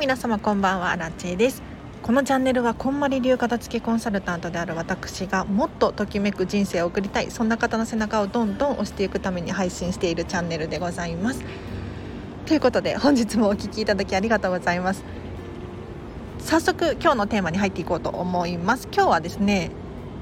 皆様こんばんはラチェです。このチャンネルはこんまり流片付けコンサルタントである私がもっとときめく人生を送りたいそんな方の背中をどんどん押していくために配信しているチャンネルでございます。ということで本日もお聴きいただきありがとうございます。早速今日のテーマに入っていこうと思います。今日はですね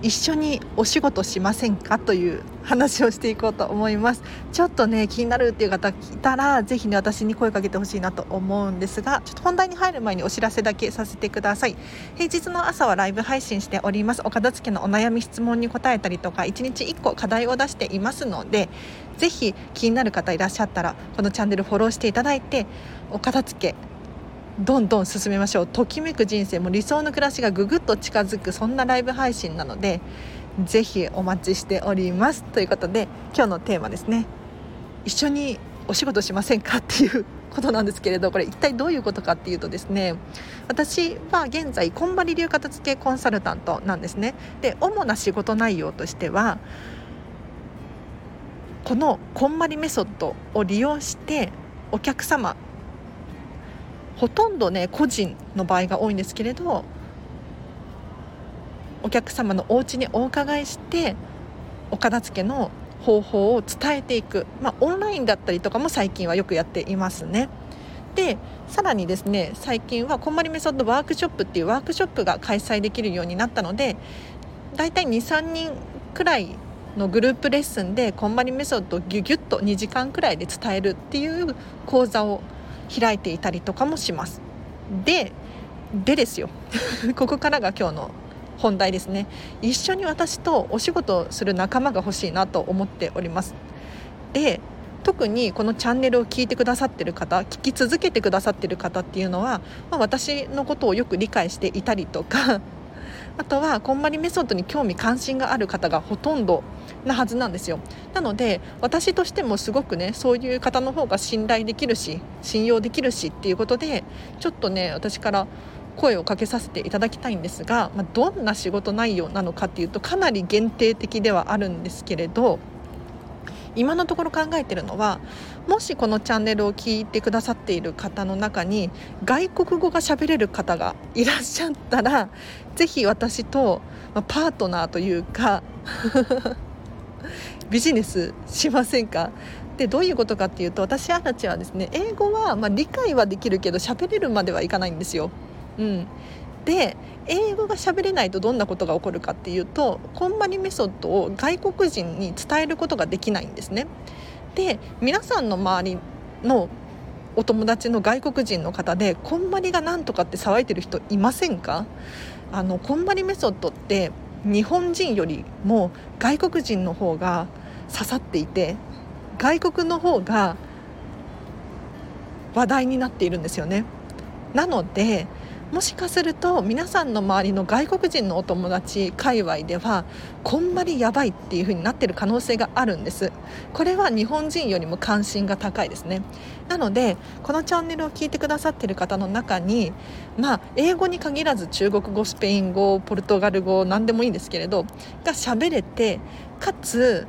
一緒にお仕事しませんかという話をしていこうと思います。ちょっとね気になるっていう方いたらぜひね私に声かけてほしいなと思うんですがちょっと本題に入る前にお知らせだけさせてください。平日の朝はライブ配信しております。お片付けのお悩み質問に答えたりとか1日1個課題を出していますのでぜひ気になる方いらっしゃったらこのチャンネルフォローしていただいてお片付けどんどん進めましょう。ときめく人生も理想の暮らしがぐぐっと近づくそんなライブ配信なのでぜひお待ちしております。ということで今日のテーマですね。一緒にお仕事しませんかっていうことなんですけれどこれ一体どういうことかっていうとですね私は現在こんまり流片付けコンサルタントなんですね。で主な仕事内容としてはこのこんまりメソッドを利用してお客様ほとんどね個人の場合が多いんですけれどお客様のお家にお伺いしてお片付けの方法を伝えていく、まあ、オンラインだったりとかも最近はよくやっていますね。でさらにですね最近はこんまりメソッドワークショップっていうワークショップが開催できるようになったのでだいたい23人くらいのグループレッスンでこんまりメソッドをギュギュッと2時間くらいで伝えるっていう講座を開いていたりとかもします。ででですよ。ここからが今日の本題ですね。一緒に私とお仕事をする仲間が欲しいなと思っております。で特にこのチャンネルを聞いてくださってる方聞き続けてくださってる方っていうのは、まあ、私のことをよく理解していたりとかあとはこんまりメソッドに興味関心がある方がほとんどなはずなんですよ。なので私としてもすごくねそういう方の方が信頼できるし信用できるしっていうことでちょっとね私から声をかけさせていただきたいんですが、まあ、どんな仕事内容なのかっていうとかなり限定的ではあるんですけれど今のところ考えてるのはもしこのチャンネルを聞いてくださっている方の中に外国語が喋れる方がいらっしゃったら是非私とパートナーというか ビジネスしませんか？でどういうことかっていうと私たちはですね英語はま理解はできるけど喋れるまではいかないんですよ。うん、で英語が喋れないとどんなことが起こるかっていうとこんまりメソッドを外国人に伝えることができないんですね。で皆さんの周りのお友達の外国人の方でこんまりがなんとかって騒いでる人いませんか？あのこんまりメソッドって日本人よりも外国人の方が刺さっていて外国の方が話題になっているんですよね。なのでもしかすると皆さんの周りの外国人のお友達界隈ではこんまりやばいっていう風になってる可能性があるんです。これは日本人よりも関心が高いですね。なのでこのチャンネルを聞いてくださってる方の中にまあ英語に限らず中国語スペイン語ポルトガル語何でもいいんですけれどが喋れてかつ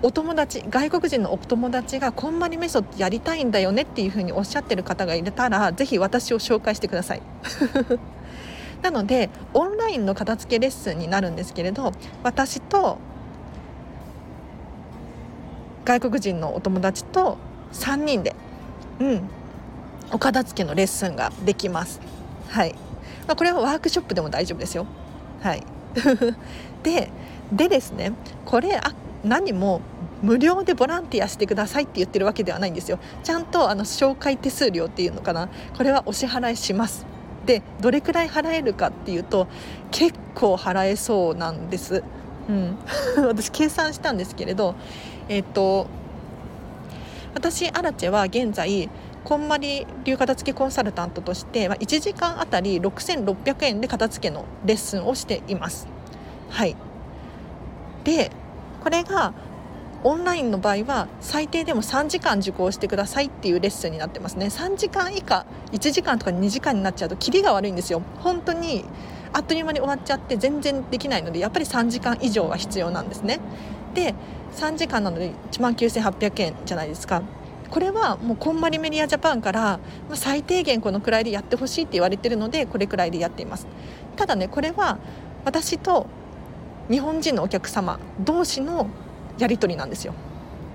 お友達外国人のお友達がこんまりメソッドやりたいんだよねっていうふうにおっしゃってる方がいたらぜひ私を紹介してください。なのでオンラインの片付けレッスンになるんですけれど私と外国人のお友達と3人で、うん、お片付けのレッスンができます。はい、まあ、これはワークショップでも大丈夫ですよ。はい。ででですねこれあ何も無料でボランティアしてくださいって言ってるわけではないんですよ。ちゃんとあの紹介手数料っていうのかな。これはお支払いします。でどれくらい払えるかっていうと結構払えそうなんです、うん、私計算したんですけれどえっ、と私アラチェは現在こんまり流片付けコンサルタントとして、まあ、1時間あたり6600円で片付けのレッスンをしています。はい。でこれがオンラインの場合は最低でも3時間受講してくださいっていうレッスンになってますね。3時間以下1時間とか2時間になっちゃうとキリが悪いんですよ。本当にあっという間に終わっちゃって全然できないのでやっぱり3時間以上は必要なんですね。で3時間なので1万9800円じゃないですか。これはもうこんまりメディアジャパンから、最低限このくらいでやってほしいって言われてるのでこれくらいでやっています。ただねこれは私と日本人のお客様同士のやり取りなんですよ、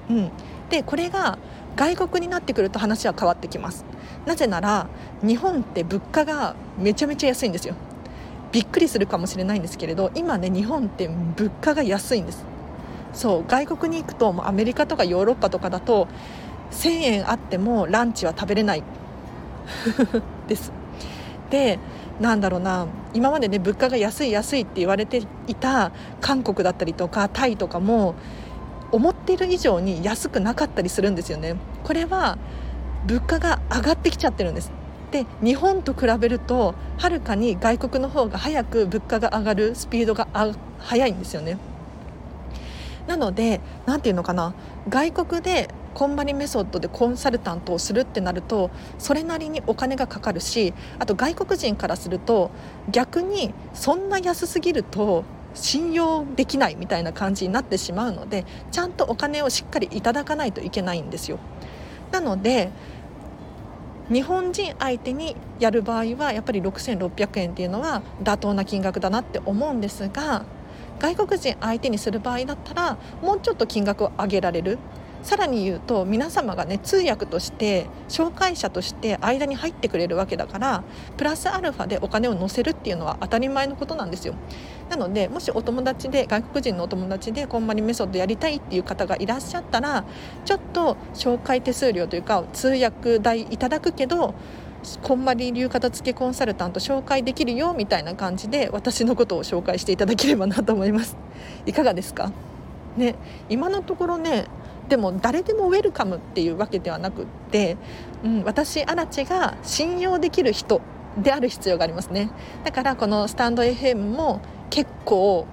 うん、でこれが外国になってくると話は変わってきます。なぜなら日本って物価がめちゃめちゃ安いんですよ。びっくりするかもしれないんですけれど今ね日本って物価が安いんです。そう外国に行くとアメリカとかヨーロッパとかだと1000円あってもランチは食べれない。です。でなんだろうな今までね物価が安い安いって言われていた韓国だったりとかタイとかも思っている以上に安くなかったりするんですよね。これは物価が上がってきちゃってるんです。で日本と比べるとはるかに外国の方が早く物価が上がるスピードが速いんですよね。なので何て言うのかな。外国でコンバリメソッドでコンサルタントをするってなるとそれなりにお金がかかるしあと外国人からすると逆にそんな安すぎると信用できないみたいな感じになってしまうのでちゃんとお金をしっかりいただかないといけないんですよ。なので日本人相手にやる場合はやっぱり6600円っていうのは妥当な金額だなって思うんですが外国人相手にする場合だったらもうちょっと金額を上げられるさらに言うと皆様がね通訳として紹介者として間に入ってくれるわけだからプラスアルファでお金を乗せるっていうのは当たり前のことなんですよ。なのでもしお友達で外国人のお友達でこんまりメソッドやりたいっていう方がいらっしゃったらちょっと紹介手数料というか通訳代いただくけどこんまり流片付けコンサルタント紹介できるよみたいな感じで私のことを紹介していただければなと思います。いかがですか？ね今のところねでも誰でもウェルカムっていうわけではなくって、うん、私アラチが信用できる人である必要がありますねだからこのスタンド FM も結構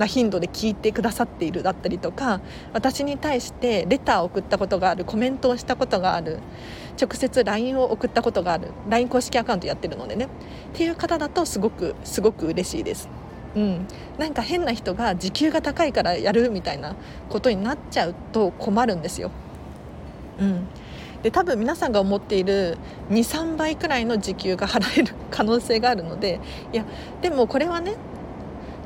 な頻度で聞いてくださっているだったりとか私に対してレターを送ったことがあるコメントをしたことがある直接 LINE を送ったことがある LINE 公式アカウントやってるのでねっていう方だとすごくすごく嬉しいです。うん、なんか変な人が時給が高いからやるみたいなことになっちゃうと困るんですよ。うん、で多分皆さんが思っている23倍くらいの時給が払える可能性があるのでいやでもこれはね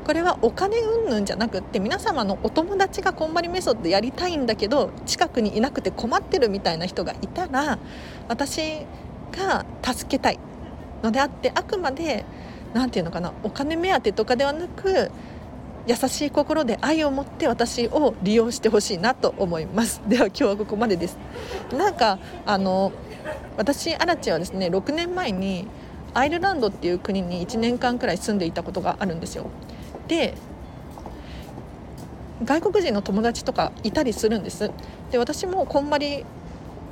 これはお金云々じゃなくって皆様のお友達がこんまりメソッドやりたいんだけど近くにいなくて困ってるみたいな人がいたら私が助けたいのであってあくまで何て言うのかなお金目当てとかではなく優しい心で愛を持って私を利用してほしいなと思います。では今日はここまでです。なんかあの私アラチはですね6年前にアイルランドっていう国に1年間くらい住んでいたことがあるんですよ。で外国人の友達とかいたりするんです。で私もこんまり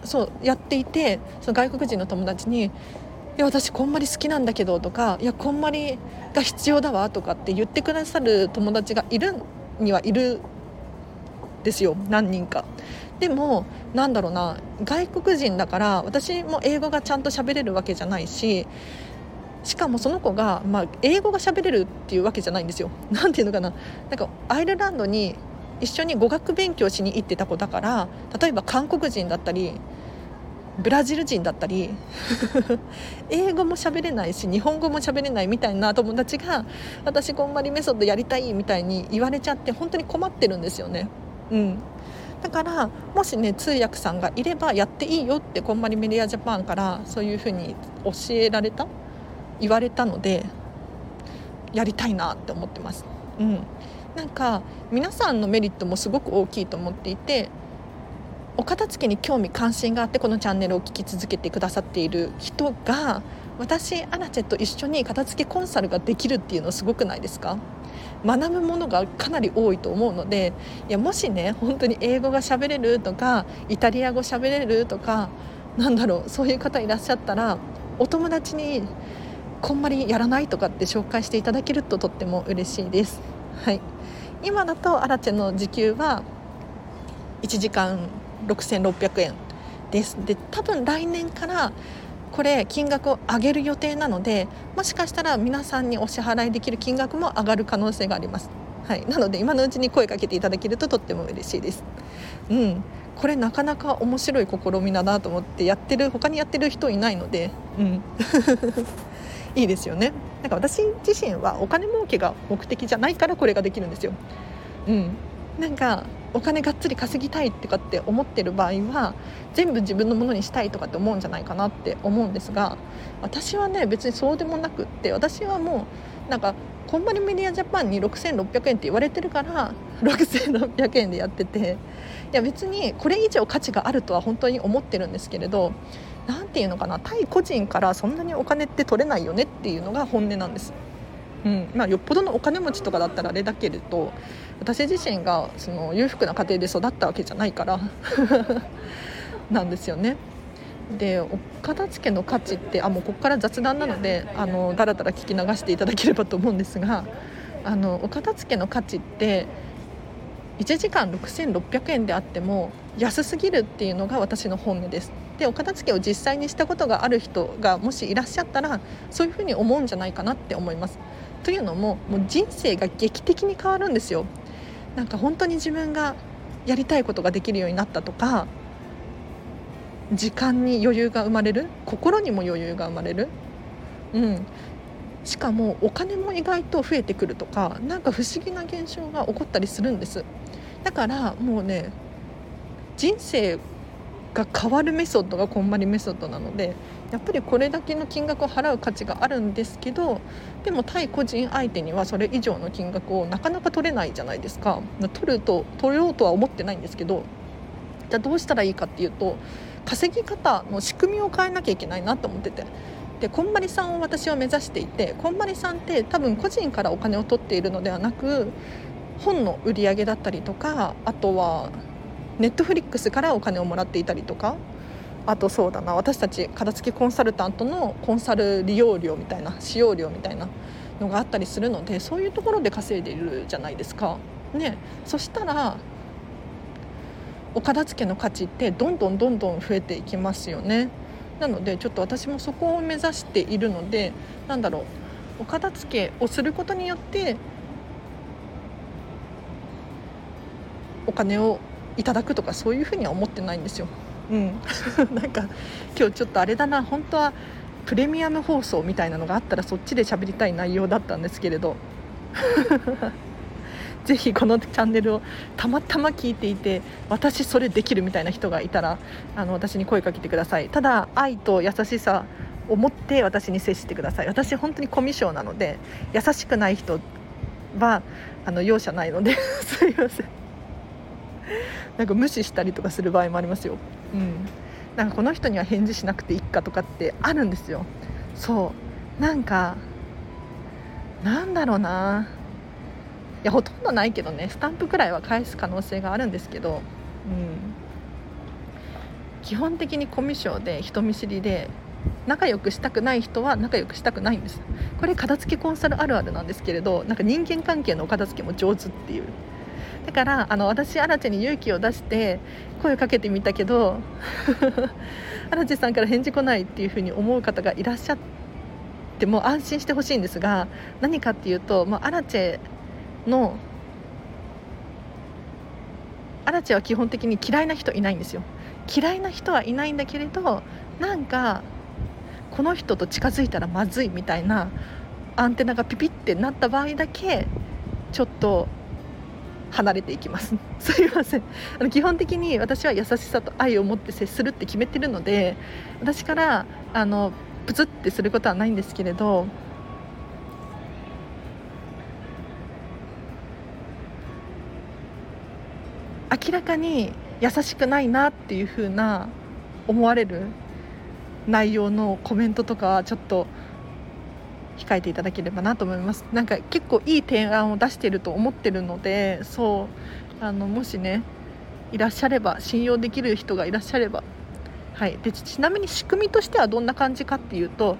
そうやっていてその外国人の友達にいや私こんまり好きなんだけどとかいやこんまりが必要だわとかって言ってくださる友達がいるにはいるですよ何人か。でもなんだろうな外国人だから私も英語がちゃんと喋れるわけじゃないししかもその子が、まあ、英語が喋れるっていうわけじゃないんですよ。なんていうのかななんかアイルランドに一緒に語学勉強しに行ってた子だから例えば韓国人だったりブラジル人だったり 英語も喋れないし日本語も喋れないみたいな友達が私こんまりメソッドやりたいみたいに言われちゃって本当に困ってるんですよね。うんだからもしね通訳さんがいればやっていいよってこんまりメディアジャパンからそういうふうに教えられた言われたのでやりたいなって思ってます。うん、なんか皆さんのメリットもすごく大きいと思っていてお片付けに興味関心があってこのチャンネルを聞き続けてくださっている人が私アラチェと一緒に片付けコンサルができるっていうのすごくないですか？学ぶものがかなり多いと思うのでいやもしね本当に英語が喋れるとかイタリア語喋れるとかなんだろうそういう方いらっしゃったらお友達にこんまりやらないとかって紹介していただけるととっても嬉しいです。はい、今だとアラチェの時給は1時間6600円です。で多分来年からこれ金額を上げる予定なのでもしかしたら皆さんにお支払いできる金額も上がる可能性があります。はい、なので今のうちに声かけていただけるととっても嬉しいです。うん、これなかなか面白い試みだなと思ってやってる他にやってる人いないので、うん、いいですよね。なんか私自身はお金儲けが目的じゃないからこれができるんですよ。うん、なんかお金がっつり稼ぎたいとかって思ってる場合は全部自分のものにしたいとかって思うんじゃないかなって思うんですが私はね別にそうでもなくって私はもうなんかコンバリメディアジャパンに6600円って言われてるから 6600円でやってていや別にこれ以上価値があるとは本当に思ってるんですけれど何て言うのかな対個人からそんなにお金って取れないよねっていうのが本音なんです。うんまあ、よっぽどのお金持ちとかだったらあれだけれど私自身がその裕福な家庭で育ったわけじゃないから なんですよね。でお片付けの価値ってあもうここから雑談なのであのだらだら聞き流していただければと思うんですがあのお片付けの価値って1時間6600円であっても安すぎるっていうのが私の本音です。でお片付けを実際にしたことがある人がもしいらっしゃったらそういうふうに思うんじゃないかなって思います。というのももう人生が劇的に変わるんですよ。なんか本当に自分がやりたいことができるようになったとか時間に余裕が生まれる心にも余裕が生まれる、うん、しかもお金も意外と増えてくるとか何か不思議な現象が起こったりするんです。だからもうね人生が変わるメソッドがこんまりメソッドなのでやっぱりこれだけの金額を払う価値があるんですけどでも対個人相手にはそれ以上の金額をなかなか取れないじゃないですか取ると取ろうとは思ってないんですけどじゃあどうしたらいいかっていうと稼ぎ方の仕組みを変えなきゃいけないなと思ってて。でこんまりさんを私は目指していてこんまりさんって多分個人からお金を取っているのではなく本の売り上げだったりとかあとはネットフリックスからお金をもらっていたりとかあとそうだな私たち片付けコンサルタントのコンサル利用料みたいな使用料みたいなのがあったりするのでそういうところで稼いでいるじゃないですか。ね、そしたらお片付けの価値ってどんどんどんどん増えていきますよね。なのでちょっと私もそこを目指しているのでなんだろうお片付けをすることによってお金をいただくとかそういうふうには思ってないんですよ。うん、なんか今日ちょっとあれだな本当はプレミアム放送みたいなのがあったらそっちで喋りたい内容だったんですけれど。ぜひこのチャンネルをたまたま聞いていて私それできるみたいな人がいたらあの私に声かけてください。ただ愛と優しさを持って私に接してください。私本当にコミュ障なので優しくない人はあの容赦ないので。すいません。なんか無視したりとかする場合もありますよ。うん、なんかこの人には返事しなくていいかとかってあるんですよ。そう。なんかなんだろうな。いやほとんどないけどね。スタンプくらいは返す可能性があるんですけど、うん、基本的にコミュ障で人見知りで仲良くしたくない人は仲良くしたくないんです。これ片付けコンサルあるあるなんですけれどなんか人間関係のお片付けも上手っていう。だからあの私アラチェに勇気を出して声をかけてみたけど アラチェさんから返事来ないっていうふうに思う方がいらっしゃっても安心してほしいんですが何かっていうと、まあ、アラチェのアラチェは基本的に嫌いな人いないんですよ。嫌いな人はいないんだけれどなんかこの人と近づいたらまずいみたいなアンテナがピピってなった場合だけちょっと離れていきます。すいません。あの基本的に私は優しさと愛を持って接するって決めてるので私からあのプツってすることはないんですけれど明らかに優しくないなっていう風な思われる内容のコメントとかはちょっと控えていただければなと思います。なんか結構いい提案を出してると思ってるのでそうあのもしねいらっしゃれば信用できる人がいらっしゃればはい、でちなみに仕組みとしてはどんな感じかっていうと,、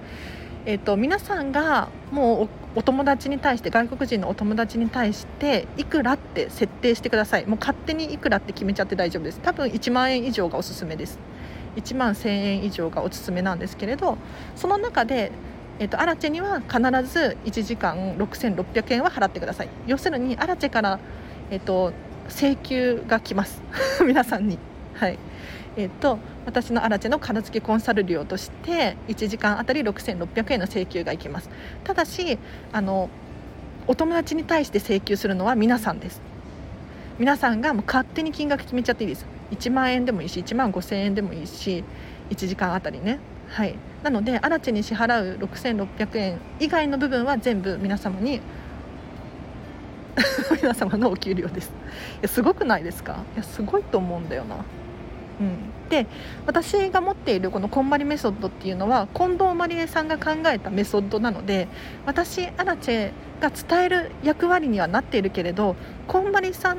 えーと、皆さんがもうお友達に対して外国人のお友達に対していくらって設定してください。もう勝手にいくらって決めちゃって大丈夫です。多分1万円以上がおすすめです。1万1000円以上がおすすめなんですけれどその中でえーと、アラチェには必ず1時間6600円は払ってください。要するにアラチェから、えーと、請求が来ます。皆さんに、はい、えーと、私のアラチェの片付けコンサル料として1時間あたり6600円の請求がいきます。ただしあのお友達に対して請求するのは皆さんです。皆さんがもう勝手に金額決めちゃっていいです。1万円でもいいし1万5000円でもいいし1時間あたりね。はい。なのでアラチに支払う6600円以外の部分は全部皆様に 皆様のお給料です。いやすごくないですか？いやすごいと思うんだよな。うん、で私が持っているこのこんまりメソッドっていうのは近藤まりえさんが考えたメソッドなので私アラチェが伝える役割にはなっているけれどこんまりさん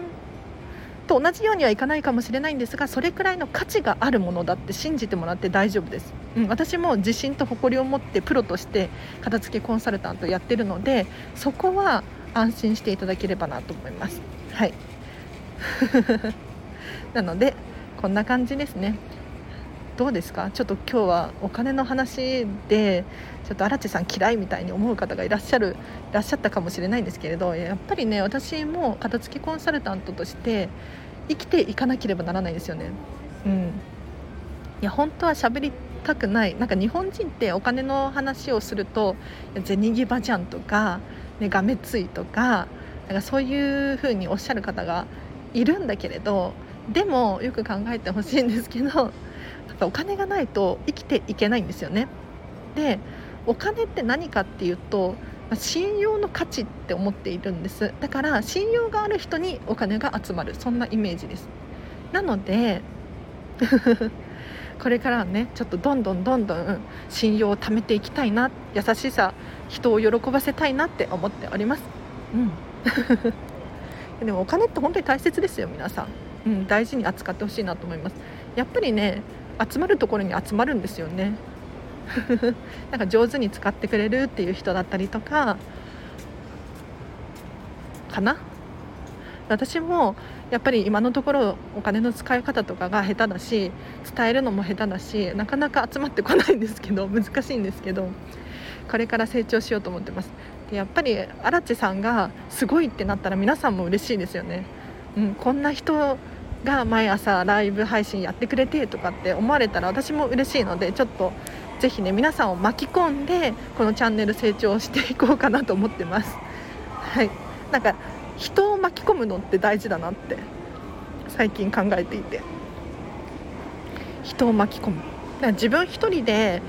と同じようにはいかないかもしれないんですがそれくらいの価値があるものだって信じてもらって大丈夫です、うん、私も自信と誇りを持ってプロとして片付けコンサルタントやってるのでそこは安心していただければなと思います。はい。なのでこんな感じですね。どうですか？ちょっと今日はお金の話でちょっと荒地さん嫌いみたいに思う方がいらっしゃるいらっしゃったかもしれないんですけれどやっぱりね私も片付きコンサルタントとして生きていかなければならないですよね。うん。いや本当は喋りたくない。なんか日本人ってお金の話をすると銭ギバじゃんとか、ね、がめついとかなんかそういう風におっしゃる方がいるんだけれどでもよく考えてほしいんですけどやっぱお金がないと生きていけないんですよね。でお金って何かっていうと信用の価値って思っているんです。だから信用がある人にお金が集まる。そんなイメージです。なので これからはねちょっとどんどんどんどん信用を貯めていきたいな。優しさ人を喜ばせたいなって思っております。うん。でもお金って本当に大切ですよ皆さん。うん、大事に扱ってほしいなと思います。やっぱりね集まるところに集まるんですよね。なんか上手に使ってくれるっていう人だったりとかかな？私もやっぱり今のところお金の使い方とかが下手だし伝えるのも下手だしなかなか集まってこないんですけど 難しいんですけどこれから成長しようと思ってます。でやっぱり荒地さんがすごいってなったら皆さんも嬉しいですよね、うん、こんな人が毎朝ライブ配信やってくれてとかって思われたら私も嬉しいのでちょっとぜひね皆さんを巻き込んでこのチャンネル成長していこうかなと思ってます。はい。なんか人を巻き込むのって大事だなって最近考えていて。人を巻き込む。だから自分一人で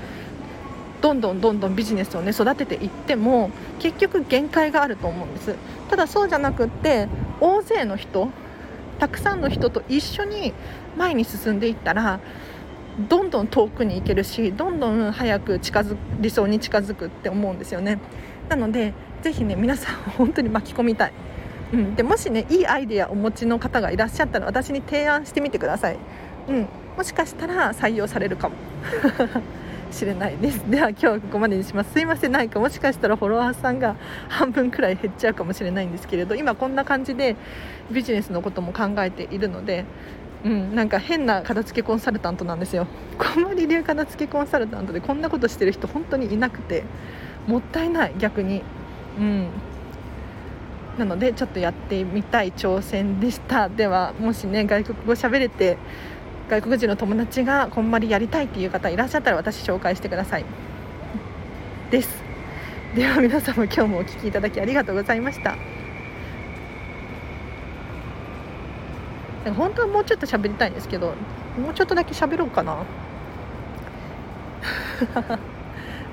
どんどんどんどんビジネスをね育てていっても結局限界があると思うんです。ただそうじゃなくって大勢の人たくさんの人と一緒に前に進んでいったらどんどん遠くに行けるしどんどん早く近づ理想に近づくって思うんですよね。なのでぜひね皆さん本当に巻き込みたい、うん、でもしねいいアイデアをお持ちの方がいらっしゃったら私に提案してみてください、うん、もしかしたら採用されるかも。しれないです。では今日はここまでにします。すいません。なんかもしかしたらフォロワーさんが半分くらい減っちゃうかもしれないんですけれど今こんな感じでビジネスのことも考えているのでうん、なんか変な片付けコンサルタントなんですよ。小森流片付けコンサルタントでこんなことしてる人本当にいなくてもったいない逆に。うん。なのでちょっとやってみたい挑戦でした。ではもしね外国語喋れて外国人の友達がこんまりやりたいっていう方いらっしゃったら私紹介してください。です。では皆様今日もお聴きいただきありがとうございました。本当はもうちょっと喋りたいんですけどもうちょっとだけ喋ろうかな。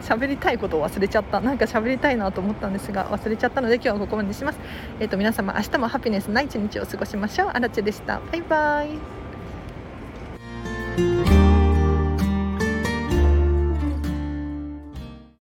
喋りたいことを忘れちゃった。なんか喋りたいなと思ったんですが忘れちゃったので今日はここまでにします。えっ、ー、と皆様明日もハピネスな一日を過ごしましょう。あらちでした。バイバイ。Thank you.